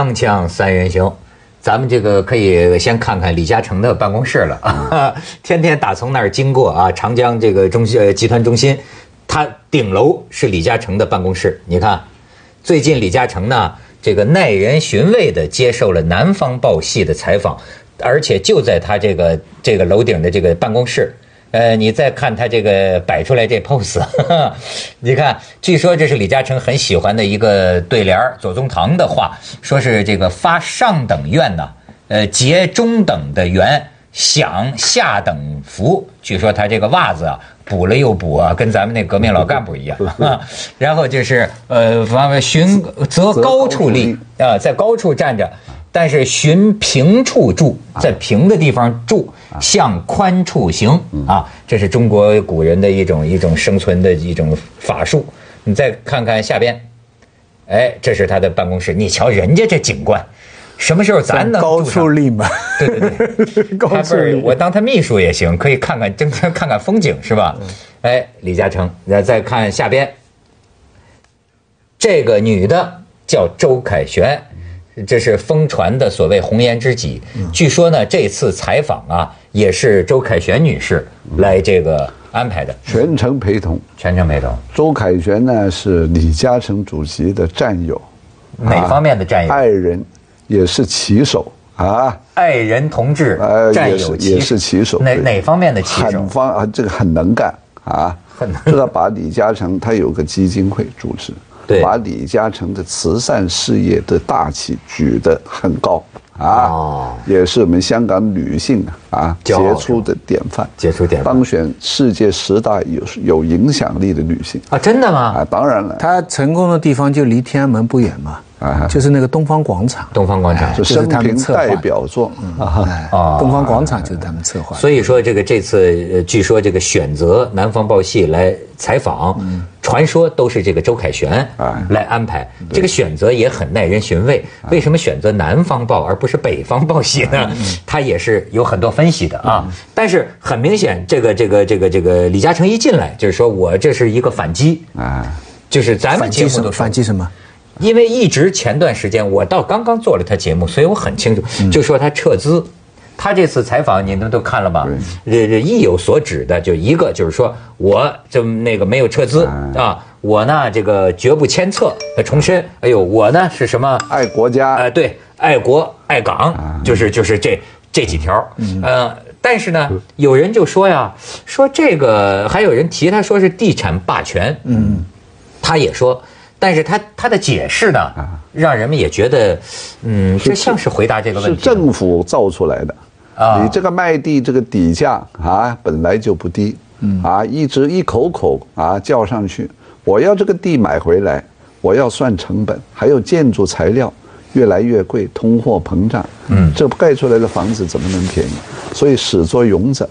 锵锵三人行，咱们这个可以先看看李嘉诚的办公室了啊，天天打从那儿经过啊，长江这个中呃集团中心，它顶楼是李嘉诚的办公室。你看，最近李嘉诚呢，这个耐人寻味的接受了《南方报》系的采访，而且就在他这个这个楼顶的这个办公室。呃，你再看他这个摆出来这 pose，你看，据说这是李嘉诚很喜欢的一个对联左宗棠的话，说是这个发上等愿呢，呃，结中等的缘，享下等福。据说他这个袜子啊，补了又补啊，跟咱们那革命老干部一样。然后就是呃，寻择高处立啊，在高处站着。但是寻平处住，在平的地方住，向宽处行啊，这是中国古人的一种一种生存的一种法术。你再看看下边，哎，这是他的办公室。你瞧人家这景观，什么时候咱能高处立嘛？对对对，高处立。我当他秘书也行，可以看看，正看看风景是吧？哎，李嘉诚，再再看下边，这个女的叫周凯旋。这是疯传的所谓红颜知己。据说呢，这次采访啊，也是周凯旋女士来这个安排的，全程陪同。全程陪同。周凯旋呢是李嘉诚主席的战友，哪方面的战友？爱人，也是棋手啊。爱人同志，战友也是棋手。哪哪方面的棋手？很方啊，这个很能干啊。很能知道把李嘉诚，他有个基金会组织。把李嘉诚的慈善事业的大旗举得很高啊，也是我们香港女性啊杰出的典范，杰出典范，当选世界十大有有影响力的女性。啊，真的吗？啊，当然了，她成功的地方就离天安门不远嘛。啊，就是那个东方广场，东方广场。就是他们代表作啊，东方广场就是他们策划。所以说，这个这次据说这个选择南方报系来采访，传说都是这个周凯旋来安排。这个选择也很耐人寻味。为什么选择南方报而不是北方报系呢？他也是有很多分析的啊。但是很明显，这个这个这个这个李嘉诚一进来就是说我这是一个反击啊，就是咱们节目都反击什么？因为一直前段时间我到刚刚做了他节目，所以我很清楚，就说他撤资。他这次采访你们都看了吧？这这意有所指的，就一个就是说，我就那个没有撤资啊，我呢这个绝不迁册。重申，哎呦，我呢是什么？爱国家。哎，对，爱国爱港，就是就是这这几条。呃，但是呢，有人就说呀，说这个还有人提他说是地产霸权。嗯，他也说。但是他他的解释呢，让人们也觉得，嗯，这像是回答这个问题。是政府造出来的啊！你这个卖地这个底价啊，本来就不低，啊，一直一口口啊叫上去，我要这个地买回来，我要算成本，还有建筑材料越来越贵，通货膨胀，嗯，这盖出来的房子怎么能便宜？所以始作俑者，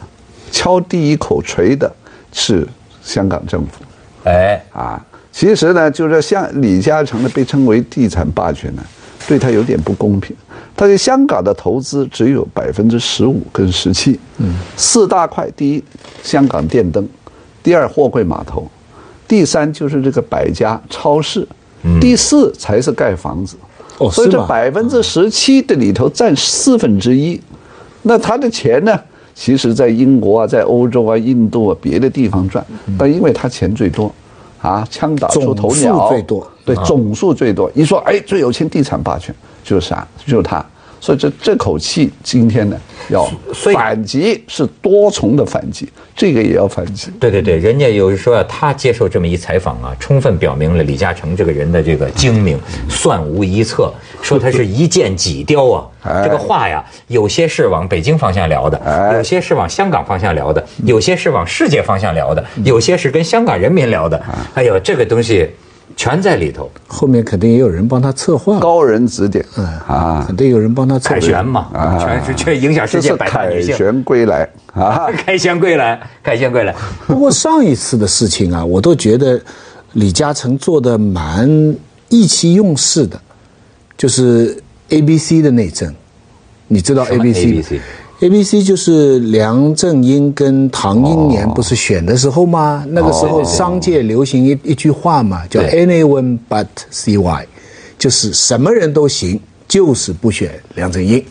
敲第一口锤的是香港政府，哎啊。其实呢，就是像李嘉诚呢被称为地产霸权呢，对他有点不公平。他在香港的投资只有百分之十五跟十七。嗯，四大块：第一，香港电灯；第二，货柜码头；第三，就是这个百家超市；第四才是盖房子。哦，所以这百分之十七的里头占四分之一。那他的钱呢，其实在英国啊，在欧洲啊、印度啊别的地方赚，但因为他钱最多。啊，枪打出头鸟，对总数最多。一说，哎，最有钱地产霸权就是啥？就是他。所以这这口气今天呢，要反击是多重的反击，这个也要反击。对对对，人家有说他接受这么一采访啊，充分表明了李嘉诚这个人的这个精明，算无一策。说他是一箭几雕啊，这个话呀，有些是往北京方向聊的，有些是往香港方向聊的，有些是往世界方向聊的，有些是跟香港人民聊的。哎呦，这个东西。全在里头，后面肯定也有人帮他策划，高人指点，嗯啊，肯定有人帮他策划。凯旋嘛，啊，全是却影响世界百大女性。凯旋归来。啊，凯旋归来，凯旋归来。不过上一次的事情啊，我都觉得李嘉诚做的蛮意气用事的，就是 A B C 的内政，你知道 A B C。A B C 就是梁振英跟唐英年不是选的时候吗？那个时候商界流行一一句话嘛，叫 Anyone but C Y，就是什么人都行，就是不选梁振英。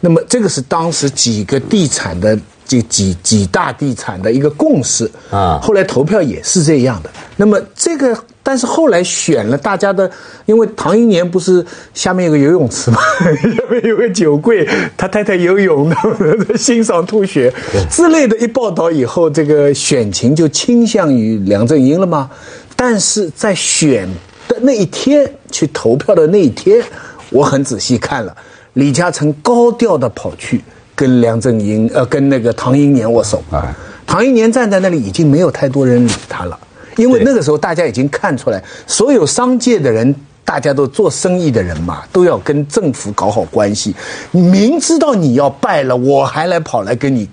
那么这个是当时几个地产的这几几大地产的一个共识啊。后来投票也是这样的。那么这个，但是后来选了大家的，因为唐英年不是下面有个游泳池嘛，下面有个酒柜，他太太游泳，欣赏吐血之类的。一报道以后，这个选情就倾向于梁振英了吗？但是在选的那一天去投票的那一天，我很仔细看了。李嘉诚高调的跑去跟梁振英，呃，跟那个唐英年握手。啊，唐英年站在那里，已经没有太多人理他了，因为那个时候大家已经看出来，所有商界的人，大家都做生意的人嘛，都要跟政府搞好关系。明知道你要败了，我还来跑来跟你。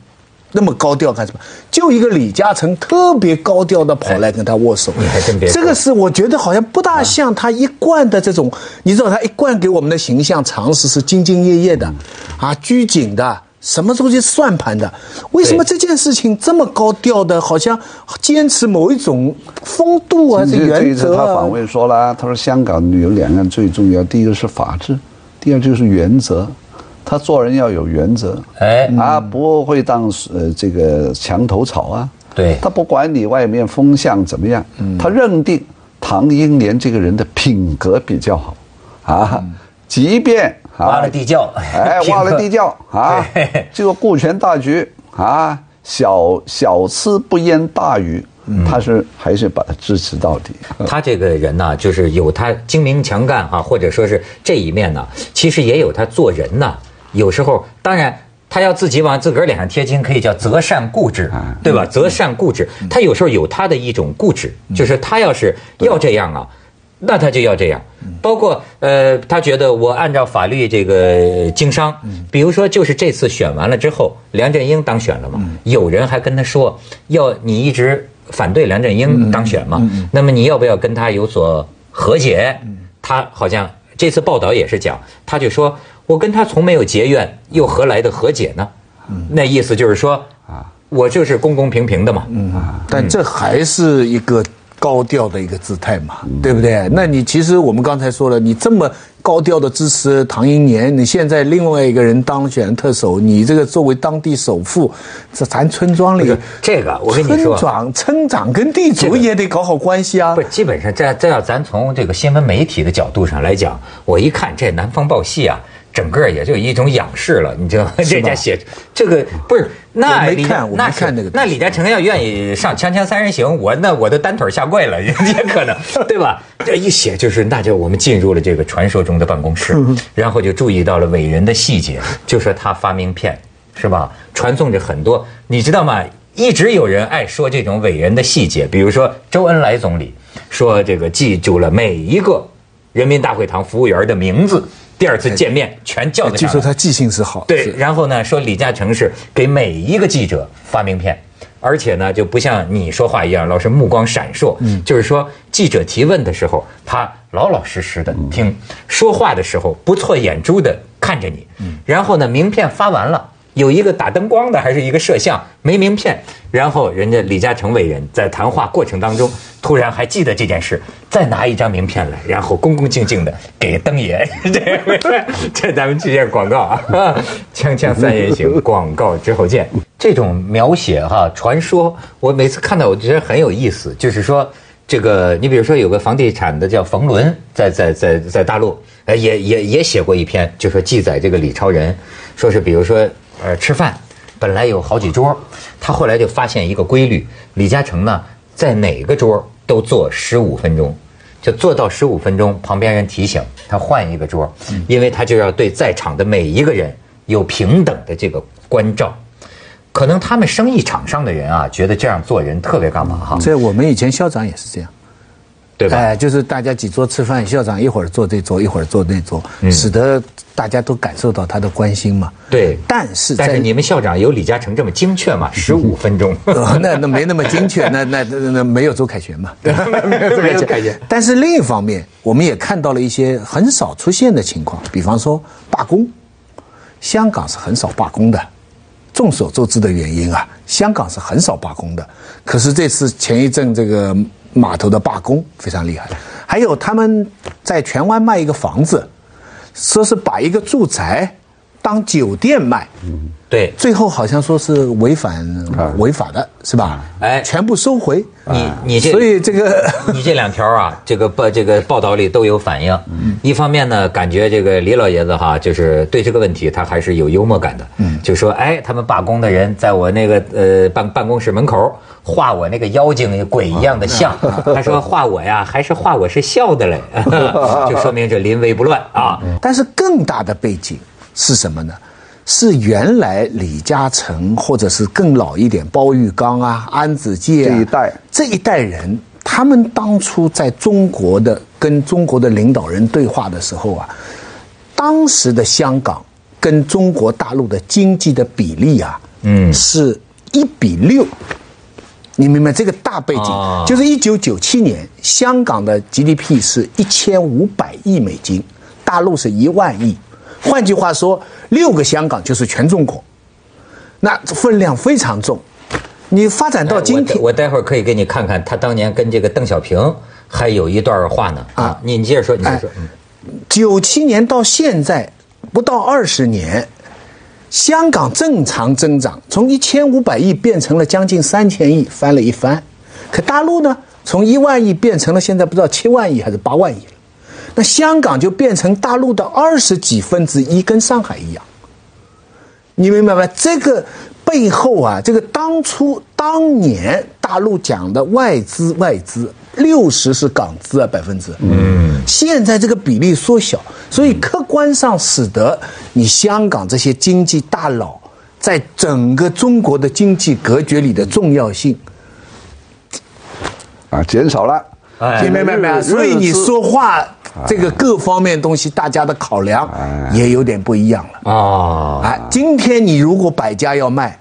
那么高调干什么？就一个李嘉诚特别高调的跑来跟他握手，你还真别。这个是我觉得好像不大像他一贯的这种，你知道他一贯给我们的形象，常识是兢兢业业的，啊，拘谨的，什么东西算盘的。为什么这件事情这么高调的，好像坚持某一种风度啊，这原则他访问说了，他说香港有两样最重要，第一个是法治，第二就是原则。他做人要有原则，哎，啊，不会当呃这个墙头草啊。对，他不管你外面风向怎么样，他认定唐英年这个人的品格比较好，啊，即便挖了地窖，哎，挖了地窖啊，这个顾全大局啊，小小刺不淹大鱼，他是还是把他支持到底。他这个人呢，就是有他精明强干啊，或者说是这一面呢，其实也有他做人呢。有时候，当然，他要自己往自个儿脸上贴金，可以叫择善固执，对吧？择善固执，他有时候有他的一种固执，就是他要是要这样啊，那他就要这样。包括呃，他觉得我按照法律这个经商，比如说就是这次选完了之后，梁振英当选了嘛，有人还跟他说，要你一直反对梁振英当选嘛，那么你要不要跟他有所和解？他好像这次报道也是讲，他就说。我跟他从没有结怨，又何来的和解呢？那意思就是说，啊，我就是公公平平的嘛。嗯，但这还是一个。高调的一个姿态嘛，对不对？那你其实我们刚才说了，你这么高调的支持唐英年，你现在另外一个人当选特首，你这个作为当地首富，这咱村庄里这个我跟你说，村长、村长跟地主也得搞好关系啊。不，基本上这这要咱从这个新闻媒体的角度上来讲，我一看这南方报系啊。整个也就一种仰视了，你知道？这家写这个不是那李那看那个那李嘉诚要愿意上《锵锵三人行》，我那我都单腿下跪了，也可能，对吧？这一写就是，那就我们进入了这个传说中的办公室，然后就注意到了伟人的细节，就说他发名片是吧？传送着很多，你知道吗？一直有人爱说这种伟人的细节，比如说周恩来总理说这个记住了每一个人民大会堂服务员的名字。第二次见面全叫的，据说他记性是好。对，然后呢，说李嘉诚是给每一个记者发名片，而且呢，就不像你说话一样，老是目光闪烁。嗯，就是说记者提问的时候，他老老实实的听；说话的时候不错眼珠的看着你。嗯，然后呢，名片发完了。有一个打灯光的，还是一个摄像，没名片。然后人家李嘉诚伟人在谈话过程当中，突然还记得这件事，再拿一张名片来，然后恭恭敬敬的给灯爷。这 这咱们去见广告啊，锵锵三人行，广告之后见。这种描写哈，传说我每次看到，我觉得很有意思。就是说，这个你比如说有个房地产的叫冯仑，在在在在大陆，呃，也也也写过一篇，就说记载这个李超人，说是比如说。呃，吃饭本来有好几桌，他后来就发现一个规律：李嘉诚呢，在哪个桌都坐十五分钟，就坐到十五分钟，旁边人提醒他换一个桌，因为他就要对在场的每一个人有平等的这个关照。可能他们生意场上的人啊，觉得这样做人特别干嘛哈？这我们以前校长也是这样。对吧？哎，就是大家几桌吃饭，校长一会儿坐这桌，一会儿坐那桌，使得大家都感受到他的关心嘛。对，但是但是你们校长有李嘉诚这么精确吗？十五分钟？那那没那么精确，那那那没有周凯旋嘛？没有周凯旋。但是另一方面，我们也看到了一些很少出现的情况，比方说罢工，香港是很少罢工的。众所周知的原因啊，香港是很少罢工的。可是这次前一阵这个。码头的罢工非常厉害，还有他们在荃湾卖一个房子，说是把一个住宅当酒店卖，对，最后好像说是违反违法的，是吧？哎全部收回。你你这所以这个 你这两条啊，这个报这个报道里都有反映。一方面呢，感觉这个李老爷子哈，就是对这个问题他还是有幽默感的。嗯，就说哎，他们罢工的人在我那个呃办办公室门口画我那个妖精鬼一样的像，他说画我呀，还是画我是笑的嘞，就说明这临危不乱啊。但是更大的背景是什么呢？是原来李嘉诚或者是更老一点包玉刚啊、安子介、啊、这一代这一代人，他们当初在中国的跟中国的领导人对话的时候啊，当时的香港跟中国大陆的经济的比例啊，嗯，是一比六。你明白这个大背景？哦就是一九九七年，香港的 GDP 是一千五百亿美金，大陆是一万亿。换句话说，六个香港就是全中国，那分量非常重。你发展到今天哎我，我待会儿可以给你看看他当年跟这个邓小平还有一段话呢啊啊，你你接着说，你接着说，哎九七年到现在不到二十年，香港正常增长，从一千五百亿变成了将近三千亿，翻了一番。可大陆呢，从一万亿变成了现在不知道七万亿还是八万亿了。那香港就变成大陆的二十几分之一，跟上海一样。你明白吗？这个背后啊，这个当初当年大陆讲的外资外资，六十是港资啊，百分之，嗯，现在这个比例缩小，所以客观上使得你香港这些经济大佬在整个中国的经济格局里的重要性，啊，减少了。哎明白没有？所以你说话这个各方面东西，大家的考量也有点不一样了。啊，哎，今天你如果百家要卖，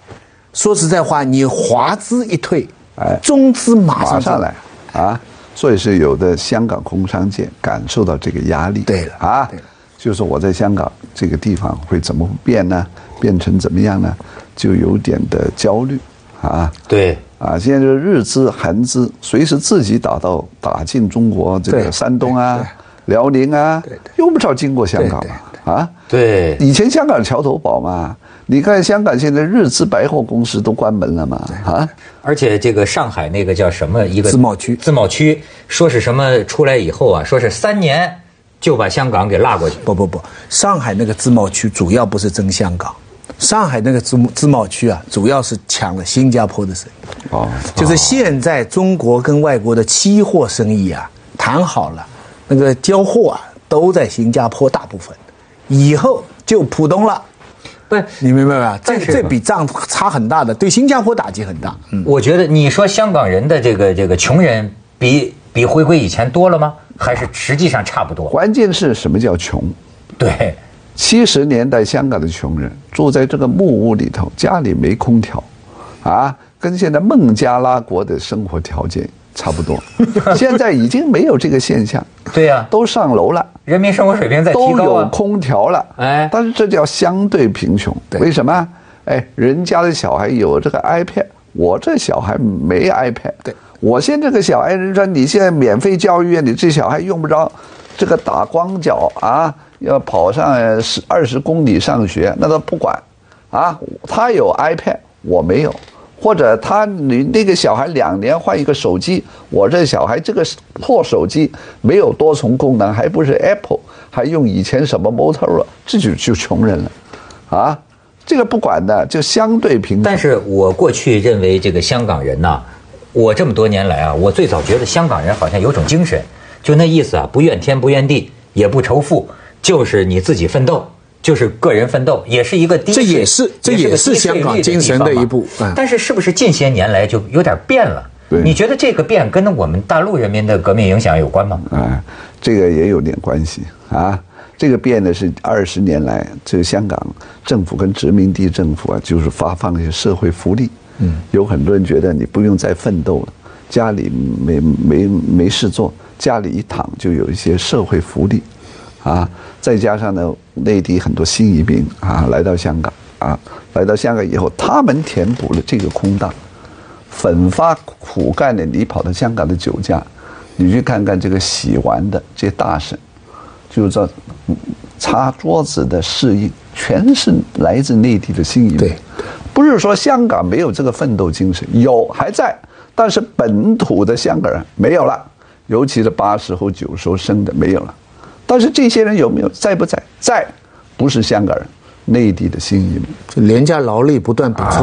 说实在话，你华资一退，哎中资马上上来啊！所以是有的香港工商界感受到这个压力。对了啊对了，就是我在香港这个地方会怎么变呢？变成怎么样呢？就有点的焦虑啊。对，啊，现在就是日资、韩资随时自己打到打进中国这个山东啊对、辽宁啊对对，用不着经过香港对嘛啊。对，以前香港桥头堡嘛，你看香港现在日资百货公司都关门了嘛啊。而且这个上海那个叫什么一个自贸区自贸区说是什么出来以后啊，说是三年就把香港给拉过去。不不不，上海那个自贸区主要不是争香港，上海那个自自贸区啊，主要是抢了新加坡的生意。哦，就是现在中国跟外国的期货生意啊谈好了，那个交货啊都在新加坡大部分，以后就浦东了。不是，你明白吧？这这笔账差很大的，对新加坡打击很大。嗯，我觉得你说香港人的这个这个穷人比比回归以前多了吗？还是实际上差不多？关键是什么叫穷？对，七十年代香港的穷人住在这个木屋里头，家里没空调，啊，跟现在孟加拉国的生活条件差不多。现在已经没有这个现象，对呀、都上楼了。人民生活水平在提高都有。空调了，哎但是这叫相对贫穷。对为什么？哎，人家的小孩有这个 iPad，我这小孩没 iPad。对，我现在这个小孩，人说你现在免费教育，你这小孩用不着这个打光脚啊，要跑上十二十公里上学，那他不管啊，他有 iPad，我没有。或者他你那个小孩两年换一个手机，我这小孩这个破手机没有多重功能，还不是 Apple，还用以前什么 Motorola，这就就穷人了，啊，这个不管的，就相对平等。但是我过去认为这个香港人呐，我这么多年来啊，我最早觉得香港人好像有种精神，就那意思啊，不怨天不怨地，也不仇富，就是你自己奋斗。就是个人奋斗，也是一个低，这也是这也是香港精神的一部嗯但是是不是近些年来就有点变了？你觉得这个变跟我们大陆人民的革命影响有关吗？啊，这个也有点关系啊。这个变的是二十年来，这个香港政府跟殖民地政府啊，就是发放一些社会福利。嗯，有很多人觉得你不用再奋斗了，家里没没没事做，家里一躺就有一些社会福利，啊，再加上呢，内地很多新移民啊来到香港啊，来到香港以后，他们填补了这个空档。奋发苦干的，你跑到香港的酒家，你去看看这个洗完的这些大婶，就知道，嗯擦桌子的侍应，全是来自内地的新移民。对，不是说香港没有这个奋斗精神，有还在，但是本土的香港人没有了，尤其是八十后、九十后生的没有了。但是这些人有没有在不在？在，不是香港人。内地的新移民，就廉价劳力不断补充，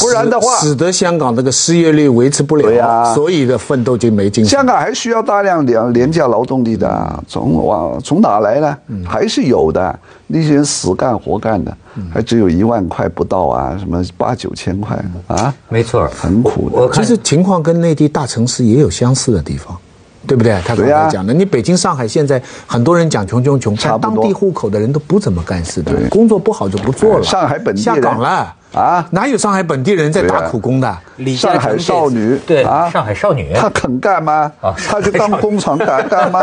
不然的话，使得香港这个失业率维持不了，对呀，所以的奋斗就没劲。香港还需要大量廉廉价劳动力的，从往从哪来呢？还是有的，那些人死干活干的，还只有一万块不到啊，什么八九千块啊，没错，很苦的。其实情况跟内地大城市也有相似的地方。对不对？他刚才讲的，你北京、上海现在很多人讲穷穷穷，但当地户口的人都不怎么干事的，工作不好就不做了。上海本地下岗了啊？哪有上海本地人在打苦工的？上海少女对啊，上海少女，她肯干吗？她去当工厂干干吗？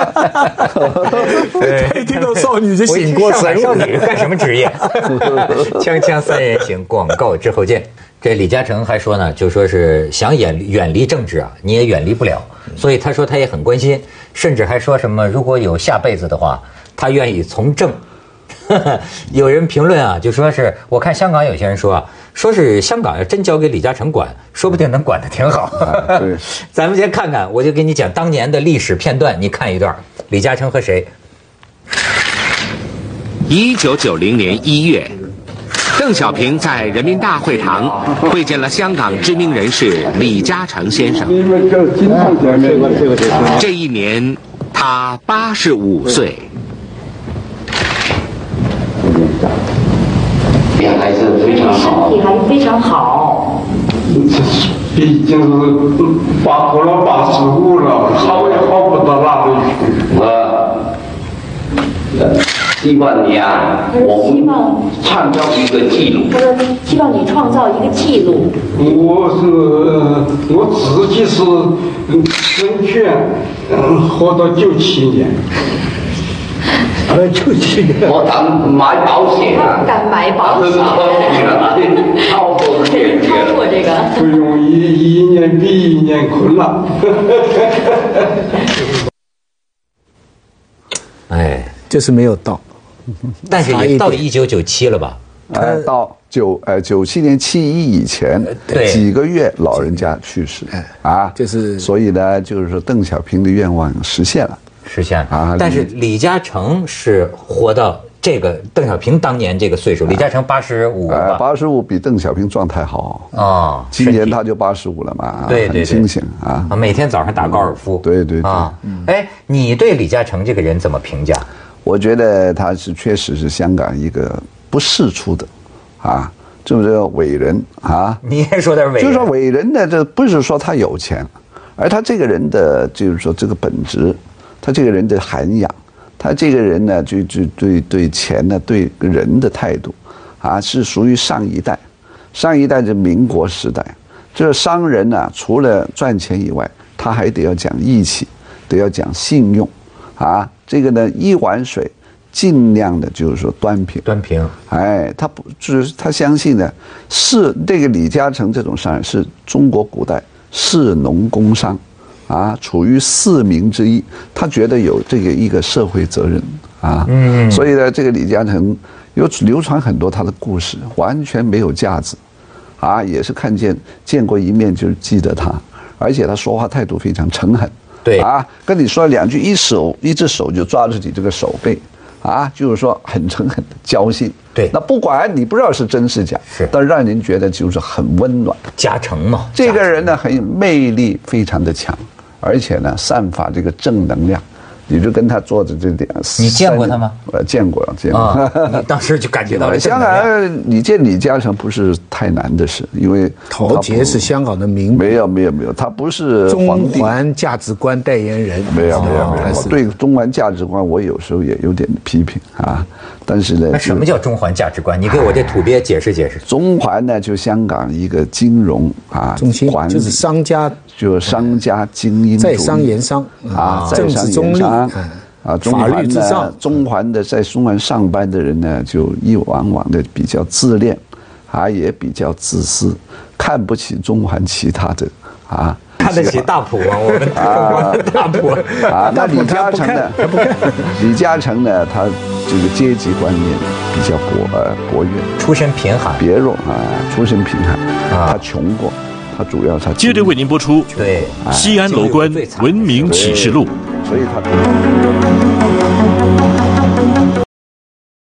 一 听到少女就醒过神。上海少女干什么职业？锵锵三人行，广告之后见。这李嘉诚还说呢，就说是想远远离政治啊，你也远离不了。所以他说他也很关心，甚至还说什么如果有下辈子的话，他愿意从政。有人评论啊，就说是我看香港有些人说啊，说是香港要真交给李嘉诚管，说不定能管得挺好。对，咱们先看看，我就给你讲当年的历史片段，你看一段，李嘉诚和谁？一九九零年一月。邓小平在人民大会堂会见了香港知名人士李嘉诚先生。这一年，他八十五岁。还是非常好，身体还非常好。毕竟是八过了八十五了，好也好不到哪里去。我。希望你啊，我希望创造一个记录。他说：“希望你创造一个记录。”我是我自己是生权，嗯，活到九七年。九七年。我敢买保险。敢买保险。超过这个。超过这个。不容易，一年比一年困难。哎，就是没有到。但是也到一九九七了吧？呃，到九呃九七年七一以前几个月，老人家去世，啊，就是所以呢，就是说邓小平的愿望实现了，实现了啊。但是李嘉诚是活到这个邓小平当年这个岁数，李嘉诚八十五，八十五比邓小平状态好啊。今年他就八十五了嘛，对对，清醒啊，每天早上打高尔夫，对对啊。哎，你对李嘉诚这个人怎么评价？我觉得他是确实是香港一个不世出的，啊，就是伟人啊。你也说点伟，就是说伟人呢，这不是说他有钱，而他这个人的就是说这个本质，他这个人的涵养，他这个人呢，就就对对钱呢，对人的态度，啊，是属于上一代，上一代是民国时代，这商人呢，除了赚钱以外，他还得要讲义气，得要讲信用，啊。这个呢，一碗水，尽量的就是说端平，端平。哎，他不就是他相信呢，是这个李嘉诚这种商人是中国古代士农工商，啊，处于四民之一，他觉得有这个一个社会责任啊。嗯。所以呢，这个李嘉诚有流传很多他的故事，完全没有架子，啊，也是看见见过一面就是记得他，而且他说话态度非常诚恳。对啊，跟你说两句，一手一只手就抓住你这个手背，啊，就是说很诚恳的交心。对，那不管你不知道是真是假，是，但让人觉得就是很温暖。加成嘛，这个人呢很有魅力，非常的强，而且呢散发这个正能量。你就跟他坐着这点，你见过他吗？我见过，见过。当时就感觉到 了。香港，你见李嘉诚不是太难的事，因为陶杰是香港的名。没有没有没有，他不是中环价值观代言人。没有没有没有，对中环价值观，我有时候也有点批评啊。但是呢，那什么叫中环价值观？你给我这土鳖解释解释。中环呢，就香港一个金融啊中心，就是商家。就商家精英在商言商啊，政治中立啊，法律至上。中环的在中环上班的人呢，就一往往的比较自恋，啊，也比较自私，看不起中环其他的啊。看得起大普吗？我们啊，大普啊，那李嘉诚呢？李嘉诚呢？他这个阶级观念比较薄呃薄弱，出身贫寒，别弱啊，出身贫寒啊，他穷过，他主要他接着为您播出对西安楼观文明启示录，所以他。